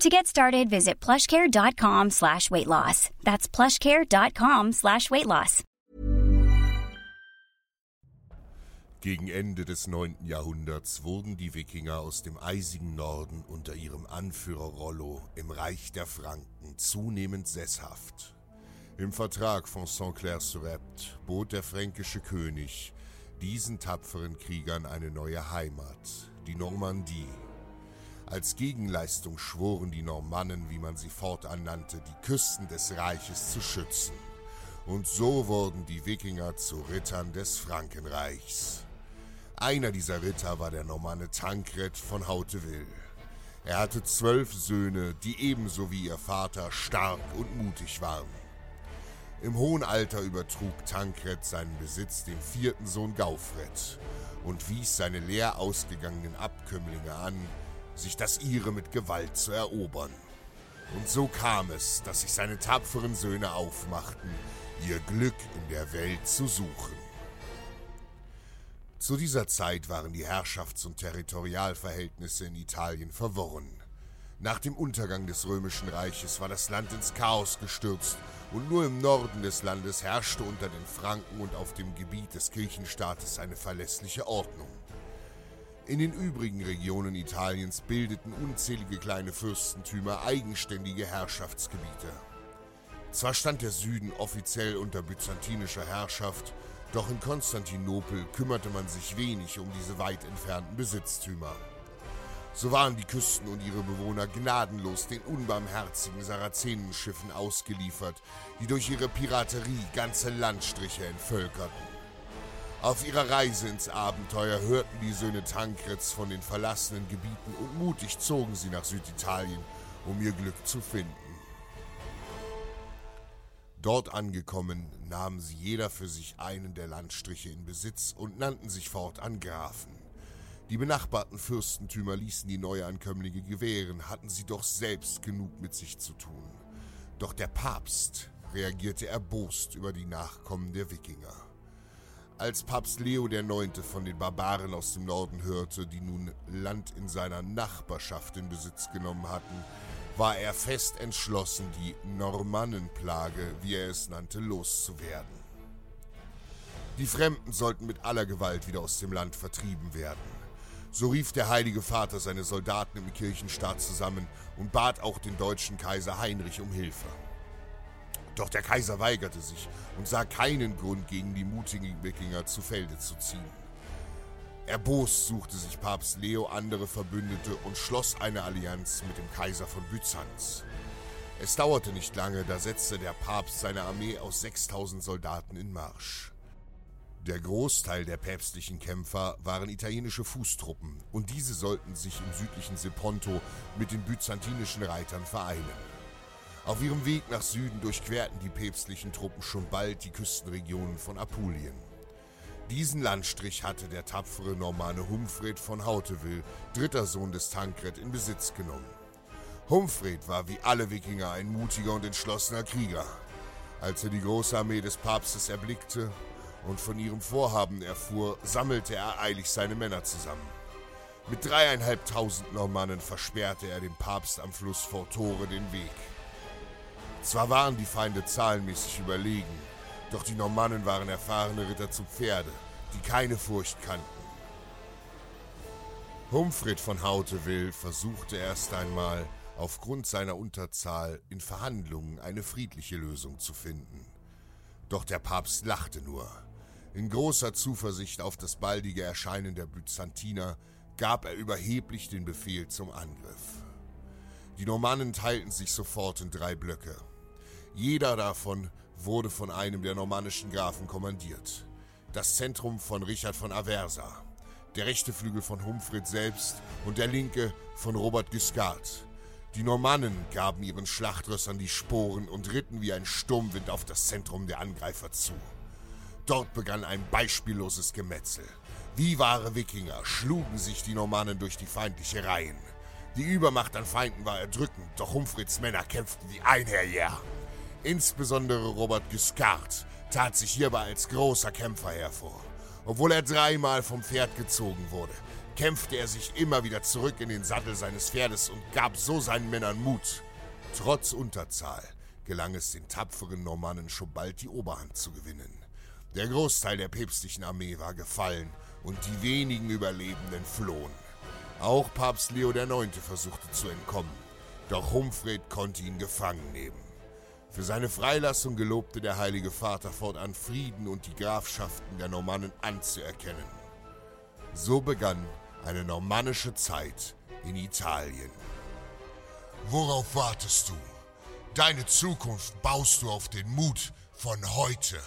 To get started, visit plushcare.com slash weight loss. That's plushcare.com slash weight loss. Gegen Ende des 9. Jahrhunderts wurden die Wikinger aus dem eisigen Norden unter ihrem Anführer Rollo im Reich der Franken zunehmend sesshaft. Im Vertrag von Saint-Clair-sur-Epte bot der fränkische König diesen tapferen Kriegern eine neue Heimat, die Normandie. Als Gegenleistung schworen die Normannen, wie man sie fortan nannte, die Küsten des Reiches zu schützen. Und so wurden die Wikinger zu Rittern des Frankenreichs. Einer dieser Ritter war der Normanne Tankred von Hauteville. Er hatte zwölf Söhne, die ebenso wie ihr Vater stark und mutig waren. Im hohen Alter übertrug Tankred seinen Besitz dem vierten Sohn Gaufred und wies seine leer ausgegangenen Abkömmlinge an, sich das ihre mit Gewalt zu erobern. Und so kam es, dass sich seine tapferen Söhne aufmachten, ihr Glück in der Welt zu suchen. Zu dieser Zeit waren die Herrschafts- und Territorialverhältnisse in Italien verworren. Nach dem Untergang des Römischen Reiches war das Land ins Chaos gestürzt und nur im Norden des Landes herrschte unter den Franken und auf dem Gebiet des Kirchenstaates eine verlässliche Ordnung. In den übrigen Regionen Italiens bildeten unzählige kleine Fürstentümer eigenständige Herrschaftsgebiete. Zwar stand der Süden offiziell unter byzantinischer Herrschaft, doch in Konstantinopel kümmerte man sich wenig um diese weit entfernten Besitztümer. So waren die Küsten und ihre Bewohner gnadenlos den unbarmherzigen Sarazenenschiffen ausgeliefert, die durch ihre Piraterie ganze Landstriche entvölkerten. Auf ihrer Reise ins Abenteuer hörten die Söhne Tankreds von den verlassenen Gebieten und mutig zogen sie nach Süditalien, um ihr Glück zu finden. Dort angekommen, nahmen sie jeder für sich einen der Landstriche in Besitz und nannten sich fortan Grafen. Die benachbarten Fürstentümer ließen die Neuankömmlinge gewähren, hatten sie doch selbst genug mit sich zu tun. Doch der Papst reagierte erbost über die Nachkommen der Wikinger. Als Papst Leo IX. von den Barbaren aus dem Norden hörte, die nun Land in seiner Nachbarschaft in Besitz genommen hatten, war er fest entschlossen, die Normannenplage, wie er es nannte, loszuwerden. Die Fremden sollten mit aller Gewalt wieder aus dem Land vertrieben werden. So rief der Heilige Vater seine Soldaten im Kirchenstaat zusammen und bat auch den deutschen Kaiser Heinrich um Hilfe. Doch der Kaiser weigerte sich und sah keinen Grund, gegen die mutigen Wikinger zu Felde zu ziehen. Erbost suchte sich Papst Leo andere Verbündete und schloss eine Allianz mit dem Kaiser von Byzanz. Es dauerte nicht lange, da setzte der Papst seine Armee aus 6000 Soldaten in Marsch. Der Großteil der päpstlichen Kämpfer waren italienische Fußtruppen und diese sollten sich im südlichen Seponto mit den byzantinischen Reitern vereinen. Auf ihrem Weg nach Süden durchquerten die päpstlichen Truppen schon bald die Küstenregionen von Apulien. Diesen Landstrich hatte der tapfere Normanne Humfred von Hauteville, dritter Sohn des Tankred, in Besitz genommen. Humfred war wie alle Wikinger ein mutiger und entschlossener Krieger. Als er die große Armee des Papstes erblickte und von ihrem Vorhaben erfuhr, sammelte er eilig seine Männer zusammen. Mit dreieinhalbtausend Normannen versperrte er dem Papst am Fluss Fortore den Weg. Zwar waren die Feinde zahlenmäßig überlegen, doch die Normannen waren erfahrene Ritter zu Pferde, die keine Furcht kannten. Humfrid von Hauteville versuchte erst einmal, aufgrund seiner Unterzahl in Verhandlungen eine friedliche Lösung zu finden. Doch der Papst lachte nur. In großer Zuversicht auf das baldige Erscheinen der Byzantiner gab er überheblich den Befehl zum Angriff. Die Normannen teilten sich sofort in drei Blöcke. Jeder davon wurde von einem der normannischen Grafen kommandiert. Das Zentrum von Richard von Aversa, der rechte Flügel von Humfrid selbst und der linke von Robert Guiscard. Die Normannen gaben ihren Schlachtrössern die Sporen und ritten wie ein Sturmwind auf das Zentrum der Angreifer zu. Dort begann ein beispielloses Gemetzel. Wie wahre Wikinger schlugen sich die Normannen durch die feindliche Reihen. Die Übermacht an Feinden war erdrückend, doch Humfrids Männer kämpften wie Einherjer. Insbesondere Robert Guiscard tat sich hierbei als großer Kämpfer hervor. Obwohl er dreimal vom Pferd gezogen wurde, kämpfte er sich immer wieder zurück in den Sattel seines Pferdes und gab so seinen Männern Mut. Trotz Unterzahl gelang es den tapferen Normannen schon bald die Oberhand zu gewinnen. Der Großteil der päpstlichen Armee war gefallen und die wenigen Überlebenden flohen. Auch Papst Leo IX. versuchte zu entkommen, doch Humfred konnte ihn gefangen nehmen. Für seine Freilassung gelobte der Heilige Vater fortan Frieden und die Grafschaften der Normannen anzuerkennen. So begann eine normannische Zeit in Italien. Worauf wartest du? Deine Zukunft baust du auf den Mut von heute.